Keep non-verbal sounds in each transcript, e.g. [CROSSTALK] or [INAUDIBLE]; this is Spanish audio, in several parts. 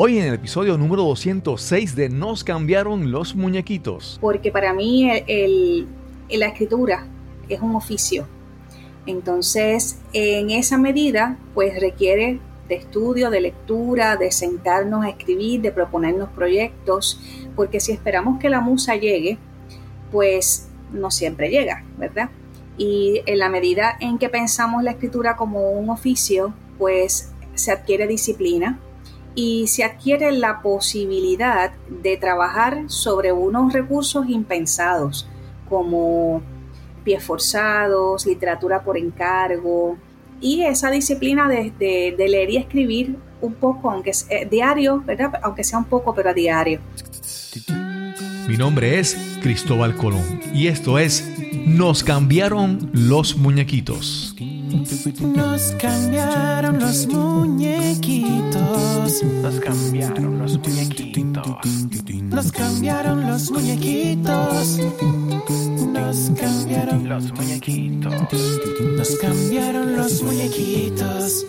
Hoy en el episodio número 206 de Nos cambiaron los muñequitos. Porque para mí la escritura es un oficio. Entonces, en esa medida, pues requiere de estudio, de lectura, de sentarnos a escribir, de proponernos proyectos, porque si esperamos que la musa llegue, pues no siempre llega, ¿verdad? Y en la medida en que pensamos la escritura como un oficio, pues se adquiere disciplina y se adquiere la posibilidad de trabajar sobre unos recursos impensados, como pies forzados, literatura por encargo, y esa disciplina de, leer y escribir un poco, aunque sea eh, diario, ¿verdad? Aunque sea un poco, pero a diario. Mi nombre es Cristóbal Colón y esto es Nos cambiaron los muñequitos. Nos cambiaron los muñequitos. Nos cambiaron los muñequitos. Nos cambiaron los muñequitos. Nos cambiaron los muñequitos. Nos cambiaron los muñequitos.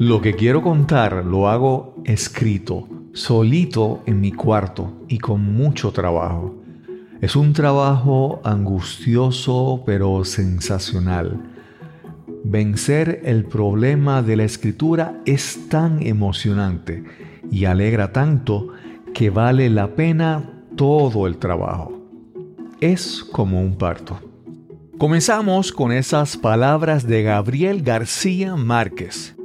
Lo que quiero contar lo hago escrito, solito en mi cuarto y con mucho trabajo. Es un trabajo angustioso pero sensacional. Vencer el problema de la escritura es tan emocionante y alegra tanto que vale la pena todo el trabajo. Es como un parto. Comenzamos con esas palabras de Gabriel García Márquez.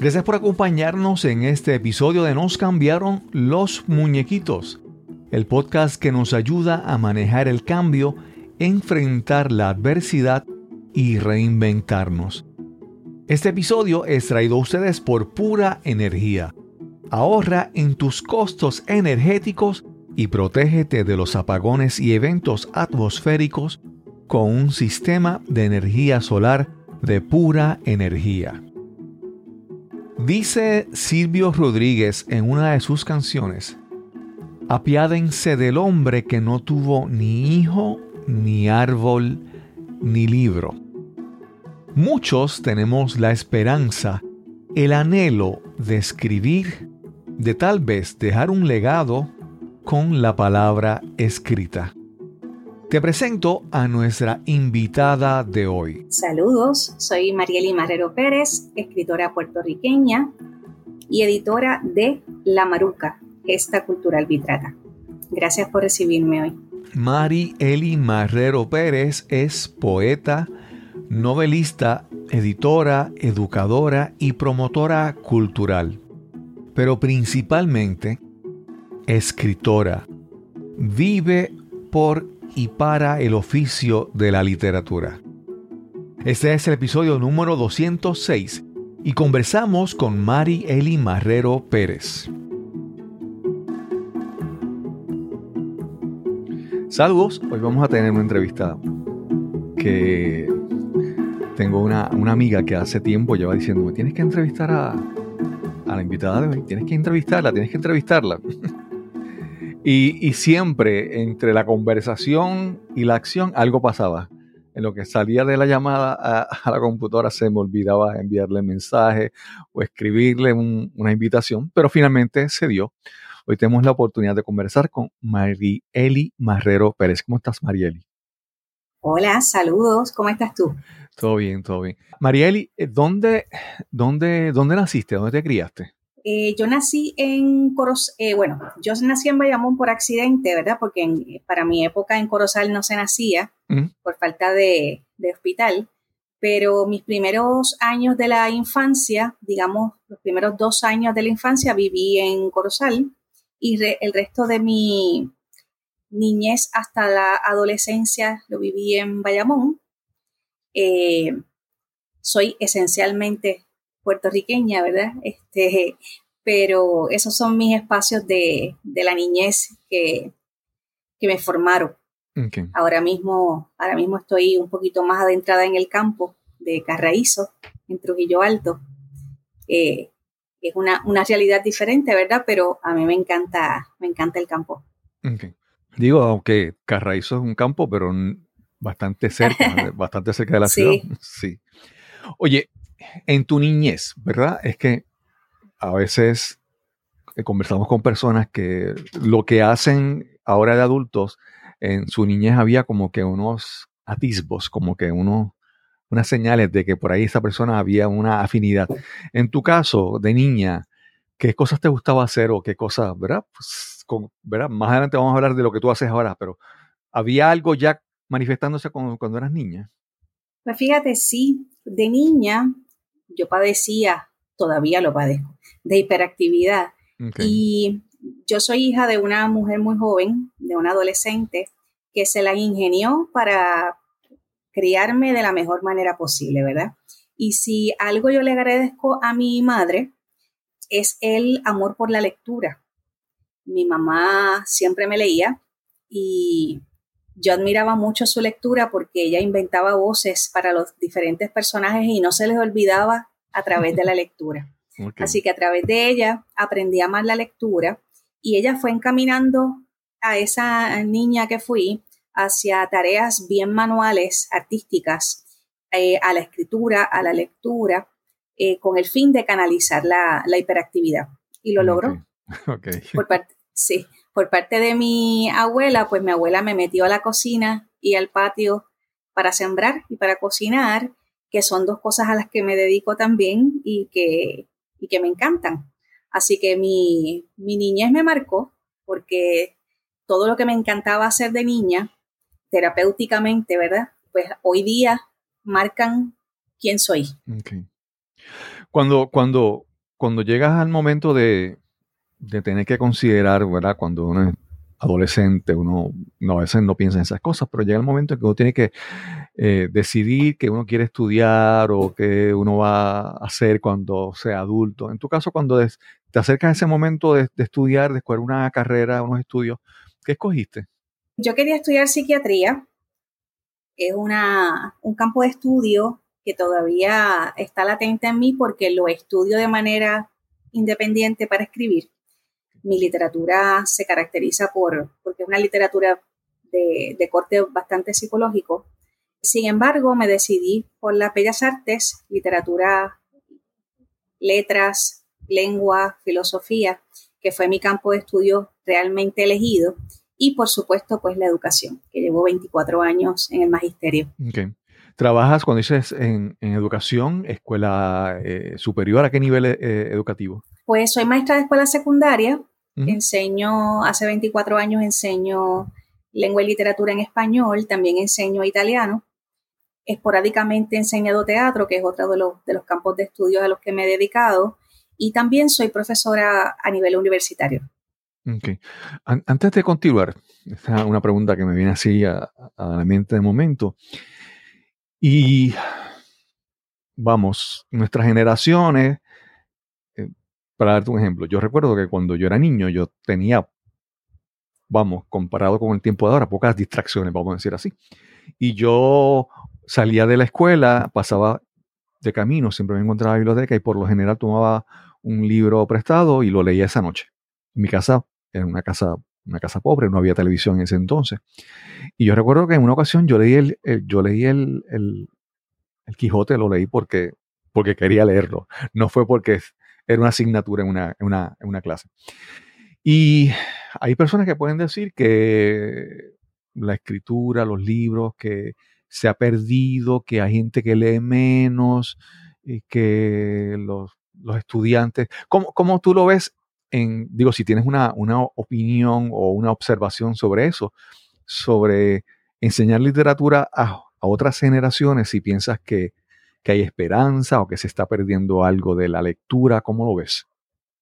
Gracias por acompañarnos en este episodio de Nos cambiaron los muñequitos el podcast que nos ayuda a manejar el cambio, enfrentar la adversidad y reinventarnos. Este episodio es traído a ustedes por pura energía. Ahorra en tus costos energéticos y protégete de los apagones y eventos atmosféricos con un sistema de energía solar de pura energía. Dice Silvio Rodríguez en una de sus canciones, Apiádense del hombre que no tuvo ni hijo, ni árbol, ni libro. Muchos tenemos la esperanza, el anhelo de escribir, de tal vez dejar un legado con la palabra escrita. Te presento a nuestra invitada de hoy. Saludos, soy Marieli Marrero Pérez, escritora puertorriqueña y editora de La Maruca, esta cultural vitrata. Gracias por recibirme hoy. Mari Eli Marrero Pérez es poeta, novelista, editora, educadora y promotora cultural, pero principalmente escritora. Vive por y para el oficio de la literatura. Este es el episodio número 206 y conversamos con Mari Eli Marrero Pérez. Saludos, hoy vamos a tener una entrevista que tengo una, amiga que hace tiempo lleva diciéndome, tienes que entrevistar a, a la invitada de hoy, tienes que entrevistarla, tienes que entrevistarla. [LAUGHS] y, siempre entre la conversación y la acción algo pasaba. En lo que salía de la llamada a, la computadora se me olvidaba enviarle mensaje o escribirle una invitación, pero finalmente se dio. Hoy tenemos la oportunidad de conversar con Marieli Marrero Pérez. ¿Cómo estás, Marieli? Hola, saludos. ¿Cómo estás tú? Todo bien, todo bien. Marieli, eh, ¿dónde, dónde, dónde naciste? ¿Dónde te criaste? Eh, yo nací en Corozal, eh, bueno, yo nací en Bayamón por accidente, ¿verdad? Porque para mi época en Corozal no se nacía por falta de, hospital, pero mis primeros años de la infancia, digamos, los primeros dos años de la infancia viví en Corozal y el resto de mi niñez hasta la adolescencia lo viví en Bayamón. Eh, soy esencialmente puertorriqueña, ¿verdad? Este, pero esos son mis espacios de, la niñez que, me formaron. Ahora mismo, ahora mismo estoy un poquito más adentrada en el campo de Carraízo, en Trujillo Alto. Eh, es una, realidad diferente, ¿verdad? Pero a mí me encanta, me encanta el campo. Digo, aunque Carraízo es un campo, pero bastante cerca, [LAUGHS] bastante cerca de la ciudad. Sí. Oye, en tu niñez, ¿verdad? Es que a veces eh, conversamos con personas que lo que hacen ahora de adultos, en su niñez había como que unos atisbos, como que unos, unas señales de que por ahí esa persona había una afinidad. En tu caso, de niña, ¿qué cosas te gustaba hacer o qué cosas, verdad? Pues, ¿verdad? Más adelante vamos a hablar de lo que tú haces ahora, pero ¿había algo ya manifestándose cuando eras niña? Pues fíjate, sí, de niña yo padecía, todavía lo padezco, de hiperactividad. Y yo soy hija de una mujer muy joven, de una adolescente, que se la ingenió para criarme de la mejor manera posible, ¿verdad? Y si algo yo le agradezco a mi madre, es el amor por la lectura. Mi mamá siempre me leía y yo admiraba mucho su lectura porque ella inventaba voces para los diferentes personajes y no se les olvidaba a través de la [LAUGHS] lectura. Así que a través de ella aprendí a amar la lectura y ella fue encaminando a esa niña que fui hacia tareas bien manuales, artísticas, eh, a la escritura, a la lectura, eh, con el fin de canalizar la, hiperactividad. Y lo logró. [LAUGHS] Por parte, sí, por parte de mi abuela, pues mi abuela me metió a la cocina y al patio para sembrar y para cocinar, que son dos cosas a las que me dedico también y que, y que me encantan. Así que mi, mi niñez me marcó porque todo lo que me encantaba hacer de niña, terapéuticamente, ¿verdad? Pues hoy día marcan quién soy. Cuando, cuando, cuando llegas al momento de, de tener que considerar, ¿verdad? Cuando uno es adolescente, uno a veces no piensa en esas cosas, pero llega el momento en que uno tiene que eh, decidir que uno quiere estudiar o que uno va a hacer cuando sea adulto. En tu caso, cuando te acercas a ese momento de, estudiar, de escoger una carrera, unos estudios, ¿qué escogiste? Yo quería estudiar psiquiatría. Es una, un campo de estudio que todavía está latente en mí porque lo estudio de manera independiente para escribir mi literatura se caracteriza por, porque es una literatura de, corte bastante psicológico. Sin embargo, me decidí por las bellas artes, literatura, letras, lengua, filosofía, que fue mi campo de estudio realmente elegido, y por supuesto, pues la educación, que llevo 24 años en el magisterio. ¿Trabajas cuando dices en, educación, escuela eh, superior? ¿A qué nivel eh, educativo? Pues soy maestra de escuela secundaria, Enseño, hace 24 años enseño lengua y literatura en español, también enseño italiano. Esporádicamente he enseñado teatro, que es otro de los, de los campos de estudios a los que me he dedicado. Y también soy profesora a nivel universitario. Okay. Antes de continuar, esta es una pregunta que me viene así a, la mente de momento. Y vamos, nuestras generaciones para darte un ejemplo, yo recuerdo que cuando yo era niño yo tenía, vamos, comparado con el tiempo de ahora, pocas distracciones, vamos a decir así. Y yo salía de la escuela, pasaba de camino, siempre me encontraba en la biblioteca y por lo general tomaba un libro prestado y lo leía esa noche. Mi casa era una casa, una casa pobre, no había televisión en ese entonces. Y yo recuerdo que en una ocasión yo leí el, yo leí el, el, el, Quijote, lo leí porque, porque quería leerlo. No fue porque era una asignatura en una, en una, clase. Y hay personas que pueden decir que la escritura, los libros, que se ha perdido, que hay gente que lee menos, y que los, estudiantes, ¿cómo, ¿cómo, tú lo ves? Digo, si tienes una, una opinión o una observación sobre eso, sobre enseñar literatura a, a otras generaciones, si piensas que que hay esperanza o que se está perdiendo algo de la lectura? ¿Cómo lo ves?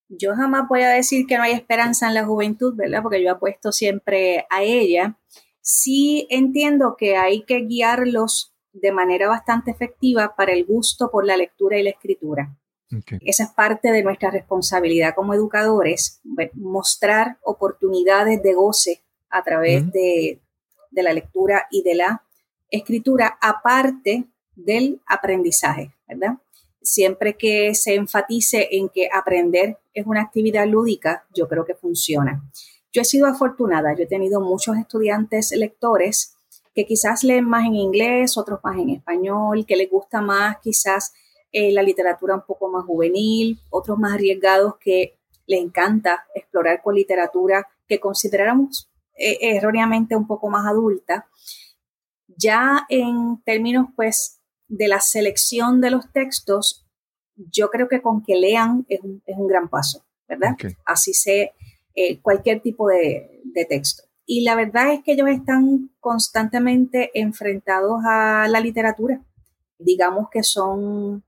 Yo jamás voy a decir que no hay esperanza en la juventud, ¿verdad? Porque yo apuesto siempre a ella. Sí entiendo que hay que guiarlos de manera bastante efectiva para el gusto por la lectura y la escritura. Esa es parte de nuestra responsabilidad como educadores, mostrar oportunidades de goce a través de, de la lectura y de la escritura, aparte del aprendizaje, ¿verdad? Siempre que se enfatice en que aprender es una actividad lúdica, yo creo que funciona. Yo he sido afortunada, yo he tenido muchos estudiantes lectores que quizás leen más en inglés, otros más en español, que les gusta más quizás eh, la literatura un poco más juvenil, otros más arriesgados que les encanta explorar con literatura que consideramos eh, erróneamente un poco más adulta. Ya en términos pues de la selección de los textos, yo creo que con que lean es un, gran paso, ¿verdad? Así sé eh, cualquier tipo de, de texto. Y la verdad es que ellos están constantemente enfrentados a la literatura. Digamos que son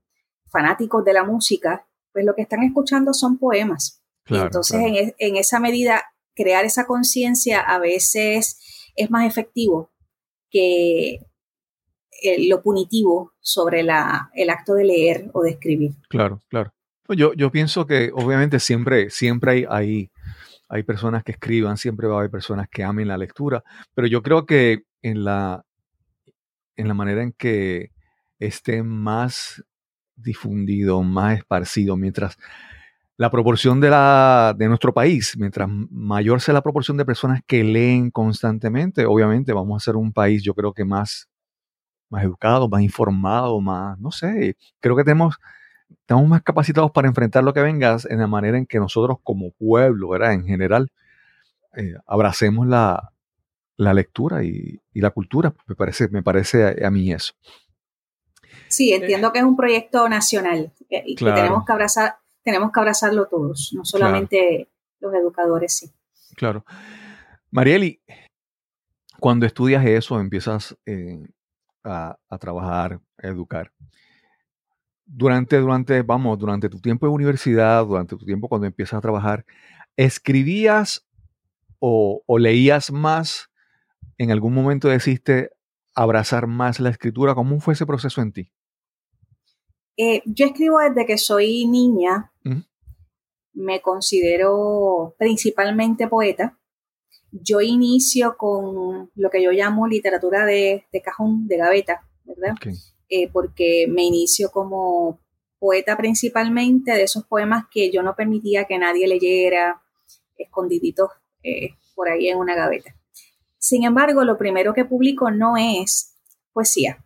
fanáticos de la música, pues lo que están escuchando son poemas. Entonces, En, esa medida, crear esa conciencia a veces es más efectivo que eh, lo punitivo sobre la, el acto de leer o de escribir. Claro, claro. Yo, yo pienso que obviamente siempre, siempre hay, hay, hay personas que escriban, siempre va a haber personas que amen la lectura, pero yo creo que en la, en la manera en que esté más difundido, más esparcido, mientras la proporción de, la, de nuestro país, mientras mayor sea la proporción de personas que leen constantemente, obviamente vamos a ser un país, yo creo que más, más educado, más informado, más, no sé, creo que tenemos, estamos más capacitados para enfrentar lo que vengas en la manera en que nosotros como pueblo, ¿verdad? En general, eh, abracemos la, lectura y, la cultura. Me parece, me parece a, mí eso. Sí, entiendo que es un proyecto nacional eh, y que tenemos que abrazar tenemos que abrazarlo todos, no solamente los educadores, sí. Claro. Marieli, cuando estudias eso, empiezas eh, a, trabajar, a educar. Durante, durante, vamos, durante tu tiempo de universidad, durante tu tiempo cuando empiezas a trabajar, ¿escribías o, o leías más? ¿En algún momento decidiste abrazar más la escritura? ¿Cómo fue ese proceso en ti? Eh, yo escribo desde que soy niña. Me considero principalmente poeta. Yo inicio con lo que yo llamo literatura de, cajón, de gaveta, ¿verdad? Eh, porque me inicio como poeta principalmente de esos poemas que yo no permitía que nadie leyera, escondiditos eh, por ahí en una gaveta. Sin embargo, lo primero que publico no es poesía.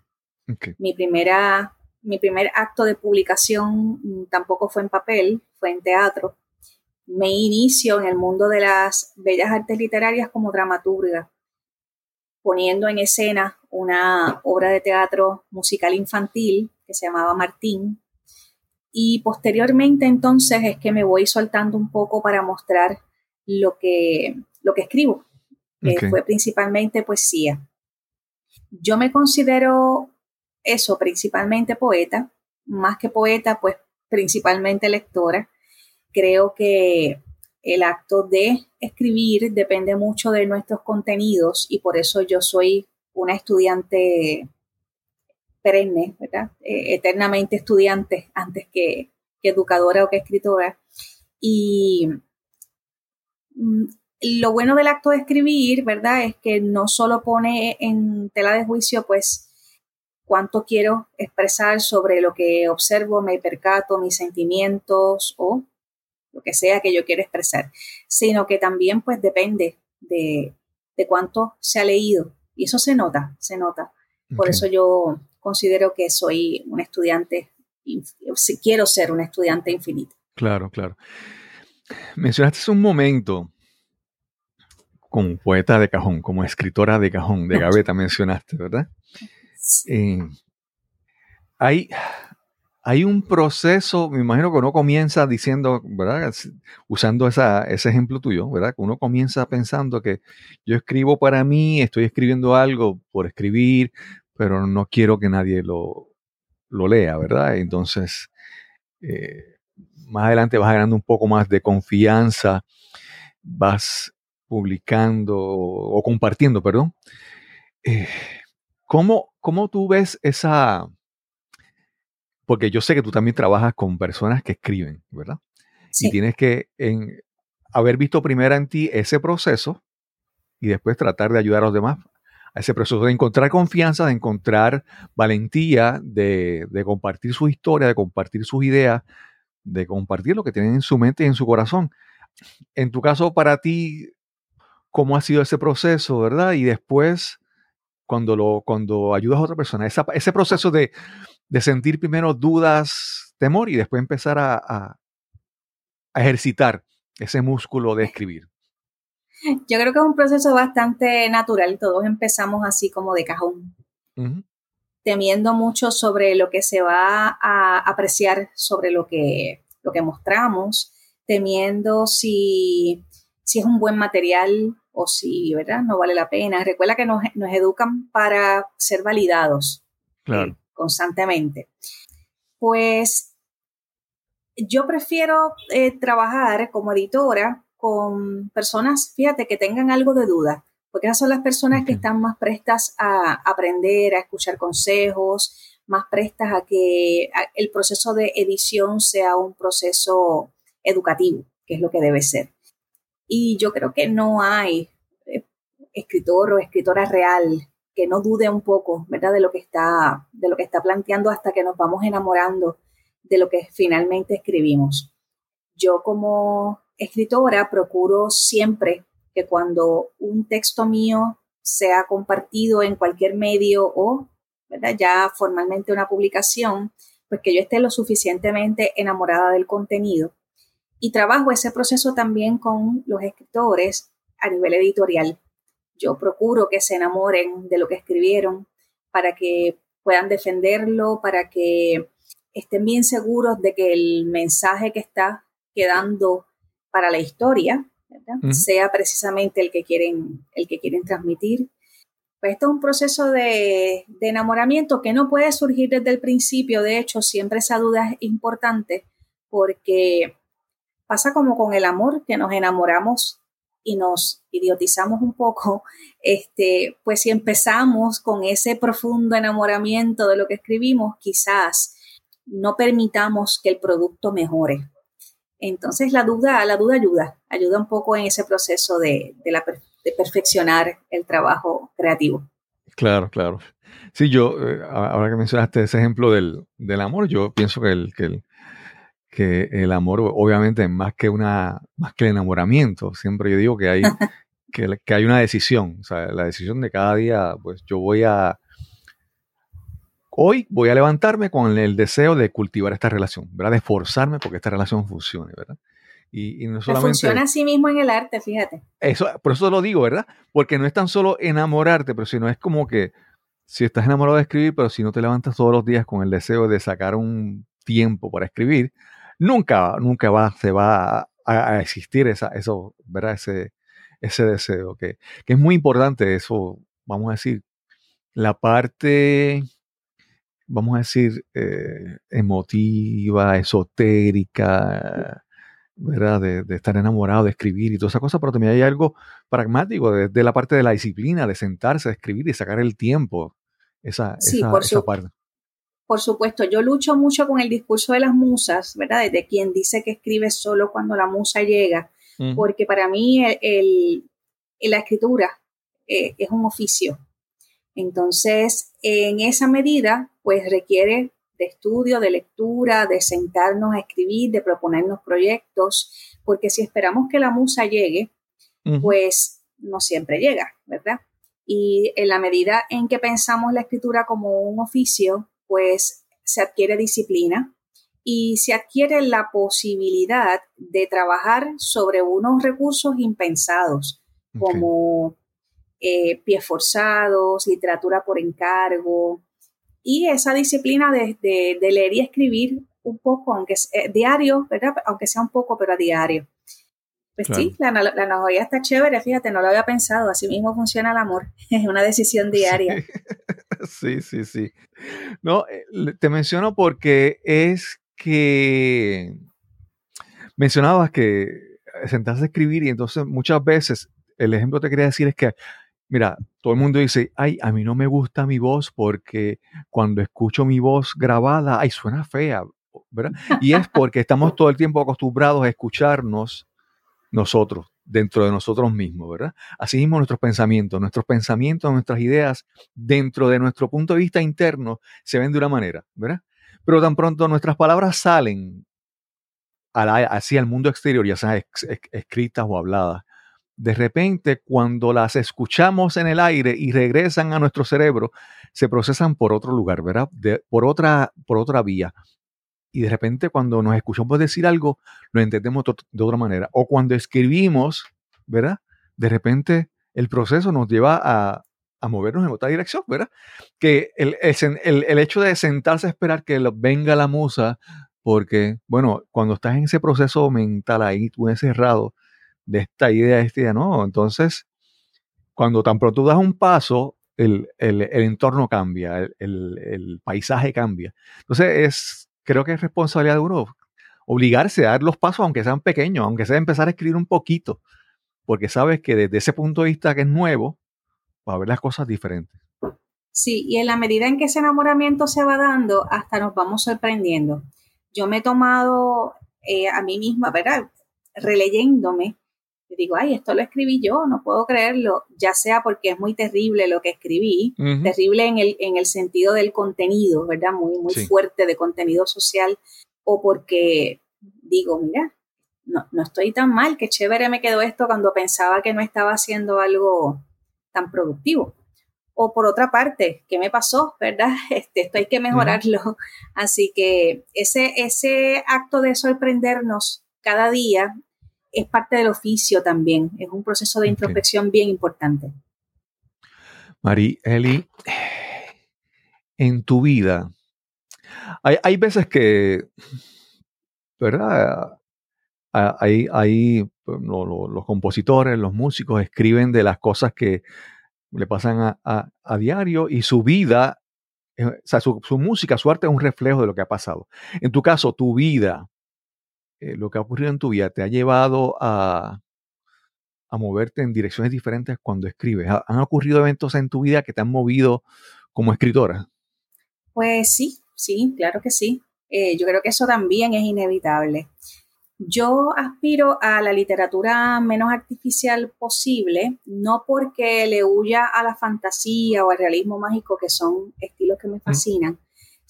Mi primera mi primer acto de publicación mm, tampoco fue en papel, fue en teatro. Me inicio en el mundo de las bellas artes literarias como dramaturga, poniendo en escena una obra de teatro musical infantil que se llamaba Martín. Y posteriormente entonces es que me voy soltando un poco para mostrar lo que, lo que escribo, que fue principalmente poesía. Yo me considero eso, principalmente poeta, más que poeta, pues principalmente lectora. Creo que el acto de escribir depende mucho de nuestros contenidos y por eso yo soy una estudiante perenne, ¿verdad? Eh, eternamente estudiante antes que, que, educadora o que escritora. Y mm, lo bueno del acto de escribir, ¿verdad? Es que no solo pone en tela de juicio, pues, cuánto quiero expresar sobre lo que observo, me percato, mis sentimientos o lo que sea que yo quiera expresar, sino que también pues depende de, cuánto se ha leído y eso se nota, se nota. Por eso yo considero que soy un estudiante, si quiero ser un estudiante infinito. Claro, claro. Mencionaste un momento como poeta de cajón, como escritora de cajón, de gaveta mencionaste, ¿verdad? Eh, hay, hay un proceso, me imagino que uno comienza diciendo, ¿verdad? Usando ese ejemplo tuyo, ¿verdad? Que uno comienza pensando que yo escribo para mí, estoy escribiendo algo por escribir, pero no quiero que nadie lo, lo lea, ¿verdad? Entonces, eh, más adelante vas ganando un poco más de confianza, vas publicando o compartiendo, perdón. Eh, ¿Cómo, ¿Cómo tú ves esa... Porque yo sé que tú también trabajas con personas que escriben, ¿verdad? Y tienes que haber visto primero en ti ese proceso y después tratar de ayudar a los demás a ese proceso de encontrar confianza, de encontrar valentía, de, de compartir su historia, de compartir sus ideas, de compartir lo que tienen en su mente y en su corazón. En tu caso, para ti, ¿cómo ha sido ese proceso, verdad? Y después, cuando, lo, cuando ayudas a otra persona, ese proceso de, de sentir primero dudas, temor y después empezar a, a ejercitar ese músculo de escribir? Yo creo que es un proceso bastante natural. Todos empezamos así como de cajón, temiendo mucho sobre lo que se va a apreciar sobre lo que, lo que mostramos, temiendo si, si es un buen material o si ¿verdad? no vale la pena. Recuerda que nos, educan para ser validados eh, constantemente. Pues yo prefiero eh, trabajar como editora con personas, fíjate, que tengan algo de duda, porque esas son las personas que están más prestas a aprender, a escuchar consejos, más prestas a que el proceso de edición sea un proceso educativo, que es lo que debe ser. Y yo creo que no hay eh, escritor o escritora real que no dude un poco, ¿verdad? De lo que está, de lo que está planteando hasta que nos vamos enamorando de lo que finalmente escribimos. Yo como escritora procuro siempre que cuando un texto mío sea compartido en cualquier medio o ya formalmente una publicación, pues que yo esté lo suficientemente enamorada del contenido. Y trabajo ese proceso también con los escritores a nivel editorial. Yo procuro que se enamoren de lo que escribieron para que puedan defenderlo, para que estén bien seguros de que el mensaje que está quedando para la historia, sea precisamente el que quieren, el que quieren transmitir. Pues esto es un proceso de, enamoramiento que no puede surgir desde el principio. De hecho, siempre esa duda es importante porque pasa como con el amor, que nos enamoramos y nos idiotizamos un poco, este, pues si empezamos con ese profundo enamoramiento de lo que escribimos, quizás no permitamos que el producto mejore. Entonces la duda, la duda ayuda, ayuda un poco en ese proceso de, perfeccionar el trabajo creativo. Claro, claro. Sí, yo, eh, ahora que mencionaste ese ejemplo del, amor, yo pienso que que el, que el amor obviamente es más que una, más que el enamoramiento. Siempre yo digo que hay, [LAUGHS] que, que hay una decisión. O sea, la decisión de cada día, pues yo voy a, Hoy voy a levantarme con el deseo de cultivar esta relación, ¿verdad? De esforzarme porque esta relación funcione, ¿verdad? Y, no solamente... Funciona así mismo en el arte, fíjate. Eso, por eso lo digo, ¿verdad? Porque no es tan solo enamorarte, pero sino es como que si estás enamorado de escribir, pero si no te levantas todos los días con el deseo de sacar un tiempo para escribir, nunca, nunca va, se va a, existir esa, eso, ¿verdad? Ese, ese deseo, que, que es muy importante eso, vamos a decir, la parte vamos a decir, eh, emotiva, esotérica, ¿verdad? De, estar enamorado, de escribir y toda esa cosa, pero también hay algo pragmático de, la parte de la disciplina, de sentarse a escribir y sacar el tiempo, esa, sí, por parte. Por supuesto, yo lucho mucho con el discurso de las musas, ¿verdad? De quien dice que escribe solo cuando la musa llega, porque para mí el, la escritura eh, es un oficio. Entonces, en esa medida, pues requiere de estudio, de lectura, de sentarnos a escribir, de proponernos proyectos, porque si esperamos que la musa llegue, pues no siempre llega, ¿verdad? Y en la medida en que pensamos la escritura como un oficio, pues se adquiere disciplina y se adquiere la posibilidad de trabajar sobre unos recursos impensados, como eh, pies forzados, literatura por encargo, y esa disciplina de, leer y escribir un poco, aunque sea eh, diario, ¿verdad? Aunque sea un poco, pero a diario. Pues sí, la, analogía está chévere, fíjate, no lo había pensado, así mismo funciona el amor, [LAUGHS] es una decisión diaria. [LAUGHS] Sí, sí, sí. No, eh, te menciono porque es que mencionabas que sentaste a escribir y entonces muchas veces el ejemplo que te quería decir es que Mira, todo el mundo dice, ay, a mí no me gusta mi voz porque cuando escucho mi voz grabada, ay, suena fea, ¿verdad? Y es porque estamos todo el tiempo acostumbrados a escucharnos nosotros, dentro de nosotros mismos, ¿verdad? Así mismo nuestros pensamientos, nuestros pensamientos, nuestras ideas, dentro de nuestro punto de vista interno, se ven de una manera, ¿verdad? Pero tan pronto nuestras palabras salen hacia el mundo exterior, ya sean escritas o habladas, de repente cuando las escuchamos en el aire y regresan a nuestro cerebro, se procesan por otro lugar, ¿verdad? por, otra, por otra vía. Y de repente cuando nos escuchamos decir algo, lo entendemos de otra manera. O cuando escribimos, ¿verdad? De repente el proceso nos lleva a, movernos en otra dirección, ¿verdad? Que el, el, hecho de sentarse a esperar que venga la musa, porque, bueno, cuando estás en ese proceso mental ahí, tú encerrado, de esta idea, de esta idea, no. Entonces, cuando tan pronto das un paso, el, entorno cambia, el, paisaje cambia. Entonces, es, creo que es responsabilidad de uno obligarse a dar los pasos, aunque sean pequeños, aunque sea empezar a escribir un poquito, porque sabes que desde ese punto de vista que es nuevo, va a ver las cosas diferentes. Sí, y en la medida en que ese enamoramiento se va dando, hasta nos vamos sorprendiendo. Yo me he tomado eh, a mí misma, ¿verdad? Releyéndome digo, ay, esto lo escribí yo, no puedo creerlo, ya sea porque es muy terrible lo que escribí, terrible en el, en el sentido del contenido, ¿verdad? Muy, muy fuerte de contenido social, o porque digo, mira, no, no estoy tan mal, qué chévere me quedó esto cuando pensaba que no estaba haciendo algo tan productivo. O por otra parte, ¿qué me pasó? ¿Verdad? [LAUGHS] Este, esto hay que mejorarlo. Así que ese, ese acto de sorprendernos cada día es parte del oficio también, es un proceso de introspección bien importante. Mari, Eli, en tu vida, hay, veces que, ¿verdad? Hay, hay los compositores, los músicos escriben de las cosas que le pasan a, diario y su vida, eh, o sea, su, su, música, su arte es un reflejo de lo que ha pasado. En tu caso, tu vida, eh, lo que ha ocurrido en tu vida te ha llevado a, a moverte en direcciones diferentes cuando escribes? ¿Han ocurrido eventos en tu vida que te han movido como escritora? Pues sí, sí, claro que sí. Eh, yo creo que eso también es inevitable. Yo aspiro a la literatura menos artificial posible, no porque le huya a la fantasía o al realismo mágico, que son estilos que me fascinan,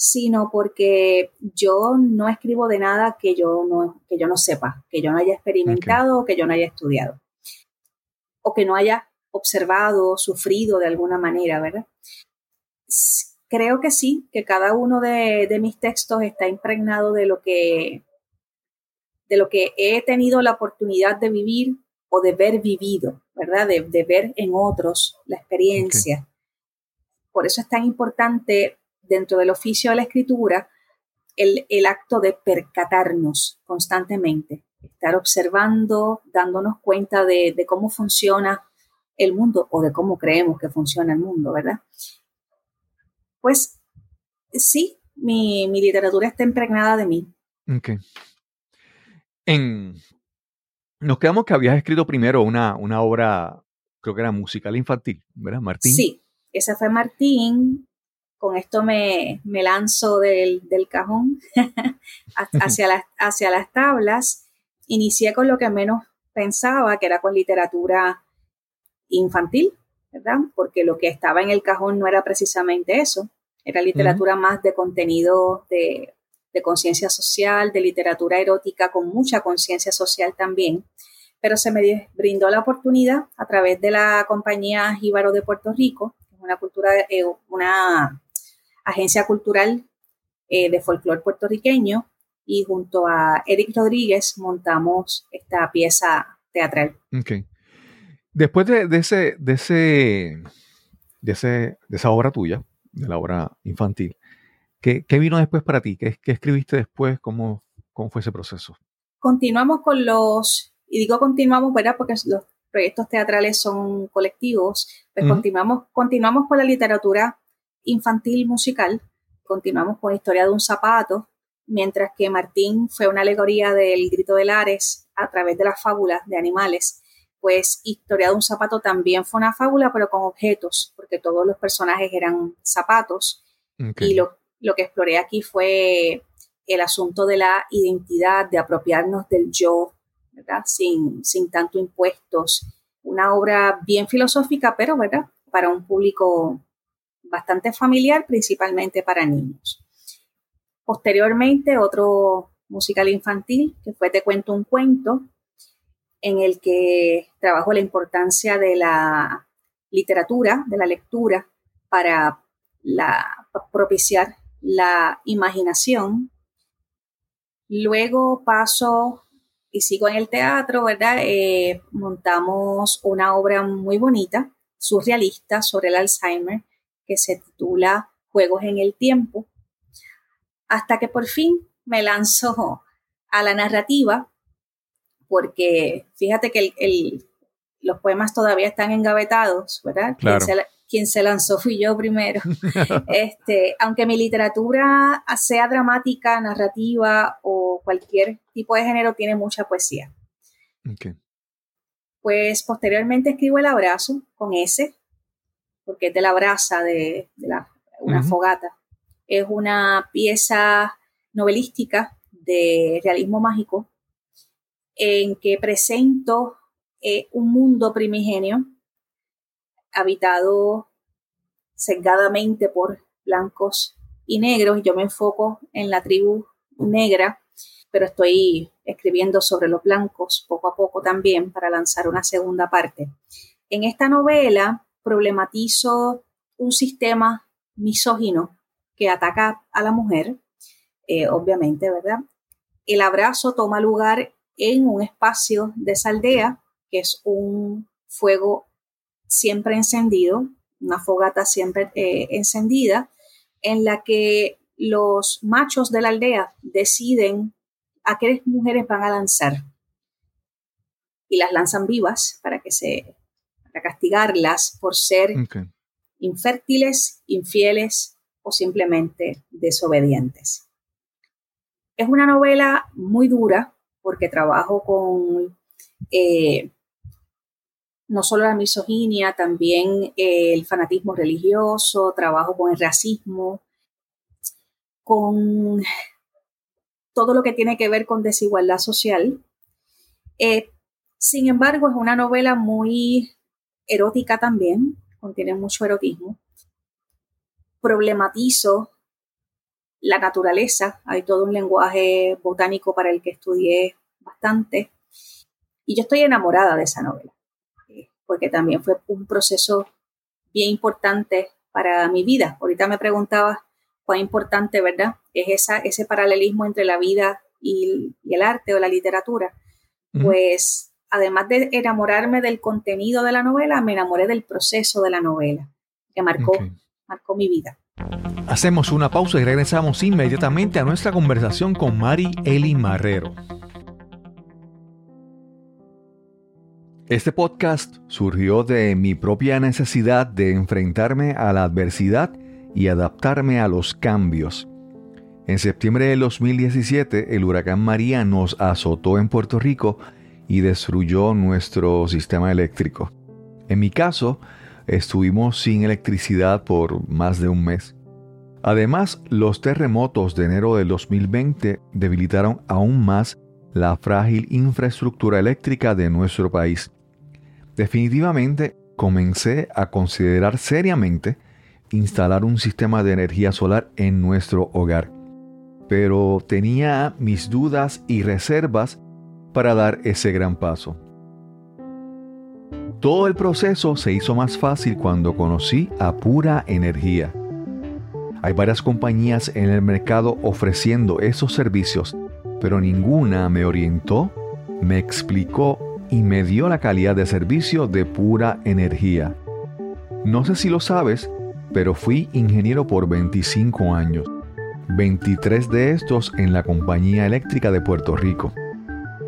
sino porque yo no escribo de nada que yo no, que yo no sepa, que yo no haya experimentado o que yo no haya estudiado, o que no haya observado, sufrido de alguna manera, ¿verdad? Creo que sí, que cada uno de, mis textos está impregnado de lo que de lo que he tenido la oportunidad de vivir o de ver vivido, ¿verdad? De, ver en otros la experiencia. Por eso es tan importante dentro del oficio de la escritura el, acto de percatarnos constantemente, estar observando, dándonos cuenta de, cómo funciona el mundo o de cómo creemos que funciona el mundo, ¿verdad? Pues sí, mi, literatura está impregnada de mí. Ok. En, nos quedamos que habías escrito primero una, una obra, creo que era musical infantil, ¿verdad, Martín? Sí, esa fue Martín, con esto me, lanzo del, cajón [LAUGHS] hacia, las, hacia las tablas. Inicié con lo que menos pensaba, que era con literatura infantil, ¿verdad? Porque lo que estaba en el cajón no era precisamente eso, era literatura más de contenido de, conciencia social, de literatura erótica con mucha conciencia social también. Pero se me brindó la oportunidad a través de la compañía Jíbaro de Puerto Rico, una cultura, eh, una agencia cultural eh, de folclore puertorriqueño y junto a Eric Rodríguez montamos esta pieza teatral. Okay. Después de, ese, de, ese, de, ese, de esa obra tuya, de la obra infantil, ¿qué, vino después para ti? ¿Qué, qué escribiste después? ¿Cómo, ¿Cómo fue ese proceso? Continuamos con los, y digo continuamos, ¿verdad? Porque los proyectos teatrales son colectivos, pues continuamos, continuamos con la literatura infantil musical. Continuamos con Historia de un zapato, mientras que Martín fue una alegoría del grito de Lares a través de las fábulas de animales. Pues Historia de un zapato también fue una fábula, pero con objetos, porque todos los personajes eran zapatos. Y lo, lo que exploré aquí fue el asunto de la identidad, de apropiarnos del yo, ¿verdad? Sin, sin tanto impuestos. Una obra bien filosófica, pero, ¿verdad? Para un público bastante familiar, principalmente para niños. Posteriormente, otro musical infantil, que fue Te cuento un cuento, en el que trabajo la importancia de la literatura, de la lectura, para propiciar la imaginación. Luego paso y sigo en el teatro, ¿verdad? Eh, montamos una obra muy bonita, surrealista, sobre el Alzheimer, que se titula Juegos en el Tiempo, hasta que por fin me lanzo a la narrativa, porque fíjate que los poemas todavía están engavetados, ¿verdad? Claro quien se lanzó fui yo primero. [LAUGHS] este, aunque mi literatura sea dramática, narrativa o cualquier tipo de género, tiene mucha poesía. Pues posteriormente escribo El Abrazo con S, porque es de la brasa de, una fogata. Es una pieza novelística de realismo mágico en que presento eh, un mundo primigenio habitado sesgadamente por blancos y negros. Yo me enfoco en la tribu negra, pero estoy escribiendo sobre los blancos poco a poco también para lanzar una segunda parte. En esta novela problematizo un sistema misógino que ataca a la mujer, eh, obviamente, ¿verdad? El abrazo toma lugar en un espacio de esa aldea, que es un fuego siempre encendido, una fogata siempre eh, encendida, en la que los machos de la aldea deciden a qué mujeres van a lanzar y las lanzan vivas para que se para castigarlas por ser infértiles, infieles o simplemente desobedientes. Es una novela muy dura porque trabajo con eh, no solo la misoginia, también eh, el fanatismo religioso, trabajo con el racismo, con todo lo que tiene que ver con desigualdad social. Eh, sin embargo, es una novela muy erótica también, contiene mucho erotismo. Problematizo la naturaleza, hay todo un lenguaje botánico para el que estudié bastante, y yo estoy enamorada de esa novela porque también fue un proceso bien importante para mi vida. Ahorita me preguntaba cuán importante, ¿verdad? Es esa, ese paralelismo entre la vida y, el arte o la literatura. Pues además de enamorarme del contenido de la novela, me enamoré del proceso de la novela, que marcó, marcó mi vida. Hacemos una pausa y regresamos inmediatamente a nuestra conversación con Mari Eli Marrero. Este podcast surgió de mi propia necesidad de enfrentarme a la adversidad y adaptarme a los cambios. En septiembre de 2017, el huracán María nos azotó en Puerto Rico y destruyó nuestro sistema eléctrico. En mi caso, estuvimos sin electricidad por más de un mes. Además, los terremotos de enero del 2020 debilitaron aún más la frágil infraestructura eléctrica de nuestro país. Definitivamente comencé a considerar seriamente instalar un sistema de energía solar en nuestro hogar, pero tenía mis dudas y reservas para dar ese gran paso. Todo el proceso se hizo más fácil cuando conocí a Pura Energía. Hay varias compañías en el mercado ofreciendo esos servicios, pero ninguna me orientó, me explicó y me dio la calidad de servicio de pura energía. No sé si lo sabes, pero fui ingeniero por 25 años, 23 de estos en la Compañía Eléctrica de Puerto Rico.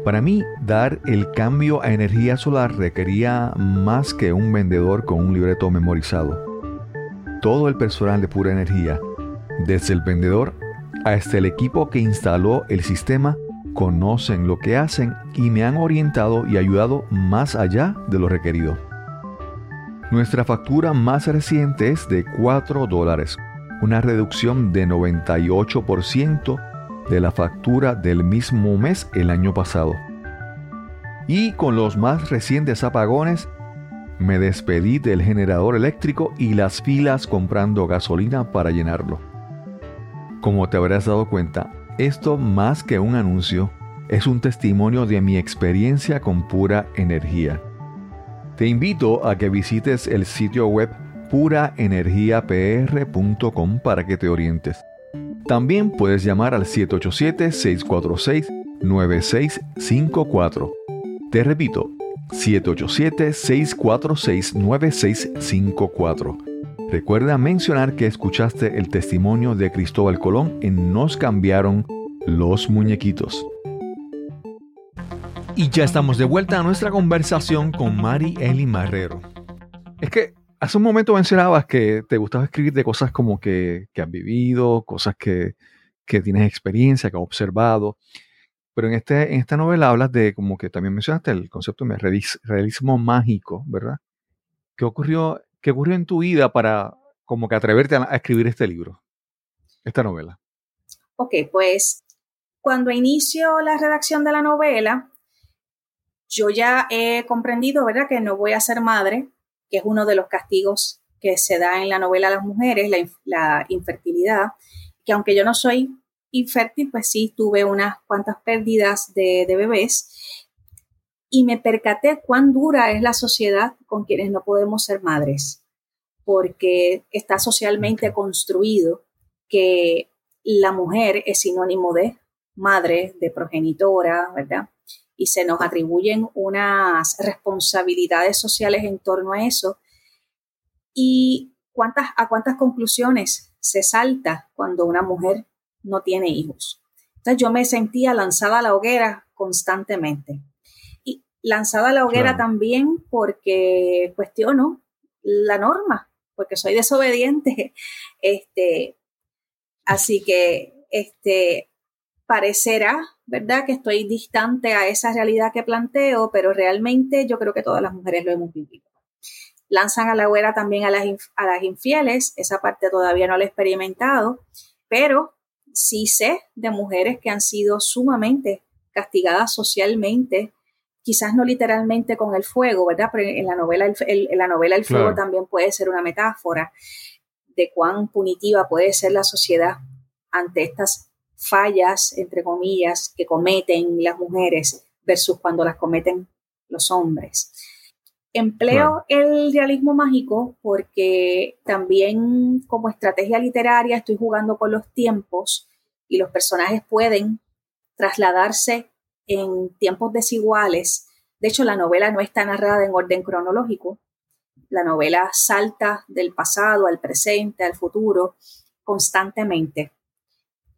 Para mí, dar el cambio a energía solar requería más que un vendedor con un libreto memorizado. Todo el personal de pura energía, desde el vendedor hasta el equipo que instaló el sistema, conocen lo que hacen y me han orientado y ayudado más allá de lo requerido. Nuestra factura más reciente es de 4 dólares, una reducción de 98% de la factura del mismo mes el año pasado. Y con los más recientes apagones, me despedí del generador eléctrico y las filas comprando gasolina para llenarlo. Como te habrás dado cuenta, esto más que un anuncio es un testimonio de mi experiencia con pura energía. Te invito a que visites el sitio web puraenergiapr.com para que te orientes. También puedes llamar al 787-646-9654. Te repito, 787-646-9654. Recuerda mencionar que escuchaste el testimonio de Cristóbal Colón en Nos cambiaron los muñequitos. Y ya estamos de vuelta a nuestra conversación con Mari Eli Marrero. Es que hace un momento mencionabas que te gustaba escribir de cosas como que, que has vivido, cosas que, que, tienes experiencia, que has observado. Pero en, este, en esta novela hablas de, como que también mencionaste el concepto de realismo mágico, ¿verdad? ¿Qué ocurrió, qué ocurrió en tu vida para como que atreverte a, a escribir este libro, esta novela? Ok, pues cuando inicio la redacción de la novela, yo ya he comprendido, ¿verdad?, que no voy a ser madre, que es uno de los castigos que se da en la novela a las mujeres, la, infertilidad, que aunque yo no soy infértil, pues sí tuve unas cuantas pérdidas de, bebés y me percaté cuán dura es la sociedad con quienes no podemos ser madres, porque está socialmente construido que la mujer es sinónimo de madre, de progenitora, ¿verdad? Y se nos atribuyen unas responsabilidades sociales en torno a eso. ¿Y cuántas, a cuántas conclusiones se salta cuando una mujer no tiene hijos? Entonces yo me sentía lanzada a la hoguera constantemente. Y lanzada a la hoguera también porque cuestiono la norma, porque soy desobediente. [LAUGHS] Este, así que este, parecerá, ¿verdad?, que estoy distante a esa realidad que planteo, pero realmente yo creo que todas las mujeres lo hemos vivido. Lanzan a la hoguera también a las, a las infieles, esa parte todavía no la he experimentado, pero sí sé de mujeres que han sido sumamente castigadas socialmente, quizás no literalmente con el fuego, ¿verdad? Pero en la novela el, la novela el fuego también puede ser una metáfora de cuán punitiva puede ser la sociedad ante estas fallas, entre comillas, que cometen las mujeres versus cuando las cometen los hombres. Empleo el realismo mágico porque también como estrategia literaria estoy jugando con los tiempos y los personajes pueden trasladarse en tiempos desiguales. De hecho, la novela no está narrada en orden cronológico. La novela salta del pasado al presente, al futuro, constantemente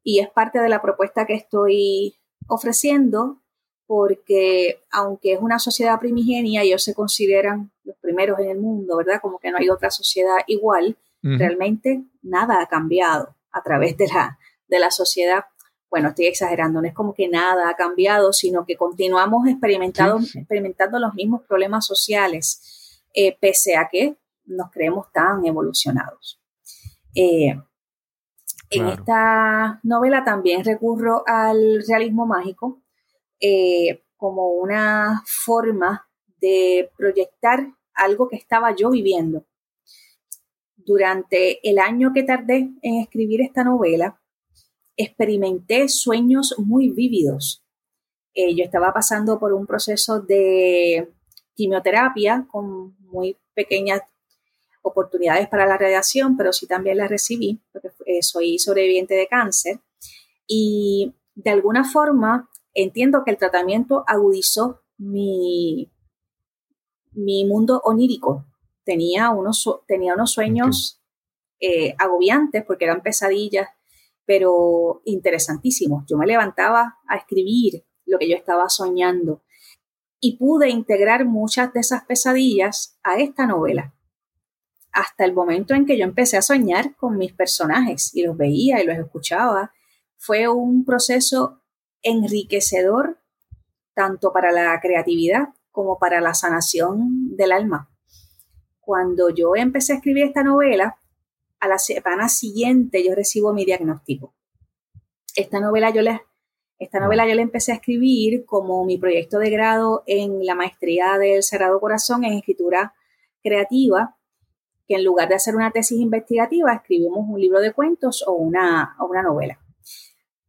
y es parte de la propuesta que estoy ofreciendo porque aunque es una sociedad primigenia, ellos se consideran los primeros en el mundo, ¿verdad? Como que no hay otra sociedad igual, realmente nada ha cambiado a través de la, de la sociedad. Bueno, estoy exagerando, no es como que nada ha cambiado, sino que continuamos experimentando, experimentando los mismos problemas sociales, eh, pese a que nos creemos tan evolucionados. Eh, en esta novela también recurro al realismo mágico eh, como una forma de proyectar algo que estaba yo viviendo. Durante el año que tardé en escribir esta novela, experimenté sueños muy vívidos. Eh, yo estaba pasando por un proceso de quimioterapia con muy pequeñas oportunidades para la radiación, pero sí también las recibí, porque eh, soy sobreviviente de cáncer. Y de alguna forma entiendo que el tratamiento agudizó mi, mi mundo onírico. Tenía unos, tenía unos sueños eh, agobiantes porque eran pesadillas, pero interesantísimos. Yo me levantaba a escribir lo que yo estaba soñando y pude integrar muchas de esas pesadillas a esta novela hasta el momento en que yo empecé a soñar con mis personajes y los veía y los escuchaba. Fue un proceso enriquecedor tanto para la creatividad como para la sanación del alma. Cuando yo empecé a escribir esta novela, a la semana siguiente yo recibo mi diagnóstico. Esta novela yo la, esta novela yo la empecé a escribir como mi proyecto de grado en la maestría del Cerrado Corazón en escritura creativa que en lugar de hacer una tesis investigativa, escribimos un libro de cuentos o una, una novela.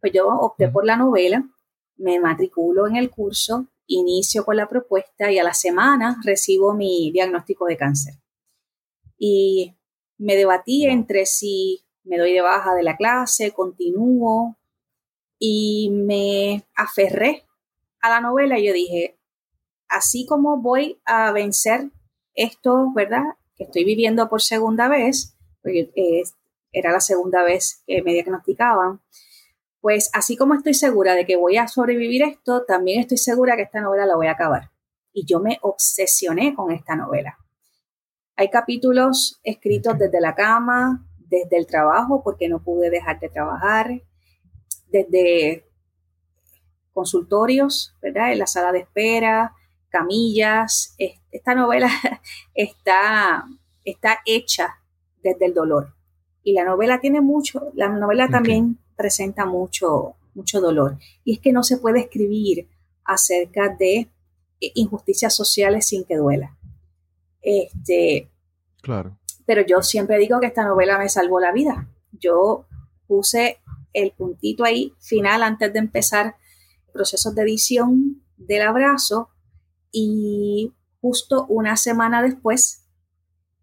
Pues yo opté por la novela me matriculo en el curso, inicio con la propuesta y a la semana recibo mi diagnóstico de cáncer. Y me debatí entre si me doy de baja de la clase, continúo y me aferré a la novela y yo dije, así como voy a vencer esto, ¿verdad? Que estoy viviendo por segunda vez, porque era la segunda vez que me diagnosticaban, pues así como estoy segura de que voy a sobrevivir esto, también estoy segura que esta novela la voy a acabar. Y yo me obsesioné con esta novela. Hay capítulos escritos desde la cama, desde el trabajo, porque no pude dejar de trabajar, desde consultorios, ¿verdad? En la sala de espera, camillas. Esta novela [LAUGHS] está, está hecha desde el dolor. Y la novela tiene mucho, la novela también presenta mucho, mucho dolor. Y es que no se puede escribir acerca de injusticias sociales sin que duela. Este, claro. Pero yo siempre digo que esta novela me salvó la vida. Yo puse el puntito ahí final antes de empezar procesos de edición del abrazo y justo una semana después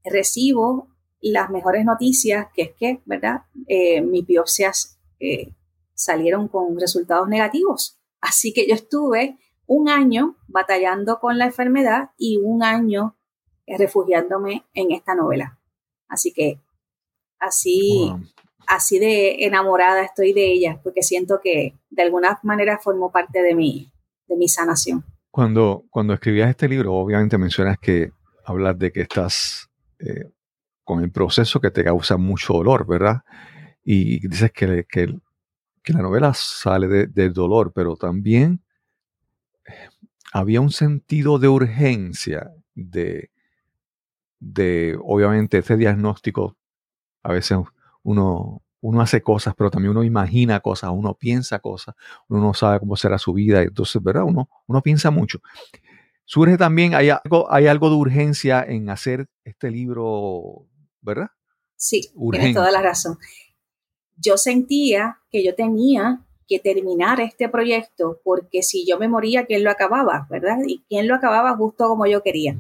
recibo las mejores noticias, que es que, ¿verdad? Eh, mis biopsias eh, salieron con resultados negativos. Así que yo estuve un año batallando con la enfermedad y un año refugiándome en esta novela. Así que así, así de enamorada estoy de ella, porque siento que de alguna manera formó parte de mi, de mi sanación. Cuando, cuando escribías este libro, obviamente mencionas que hablas de que estás eh, con el proceso que te causa mucho dolor, ¿verdad? Y dices que, que, la novela sale del dolor, pero también eh, había un sentido de urgencia de, de, obviamente, ese diagnóstico. A veces uno, uno hace cosas, pero también uno imagina cosas, uno piensa cosas, uno no sabe cómo será su vida, entonces, ¿verdad? Uno, uno piensa mucho. Surge también, hay algo, hay algo de urgencia en hacer este libro, ¿verdad? Sí, tienes toda la razón. Yo sentía que yo tenía que terminar este proyecto porque si yo me moría, ¿quién lo acababa? ¿Verdad? Y quién lo acababa justo como yo quería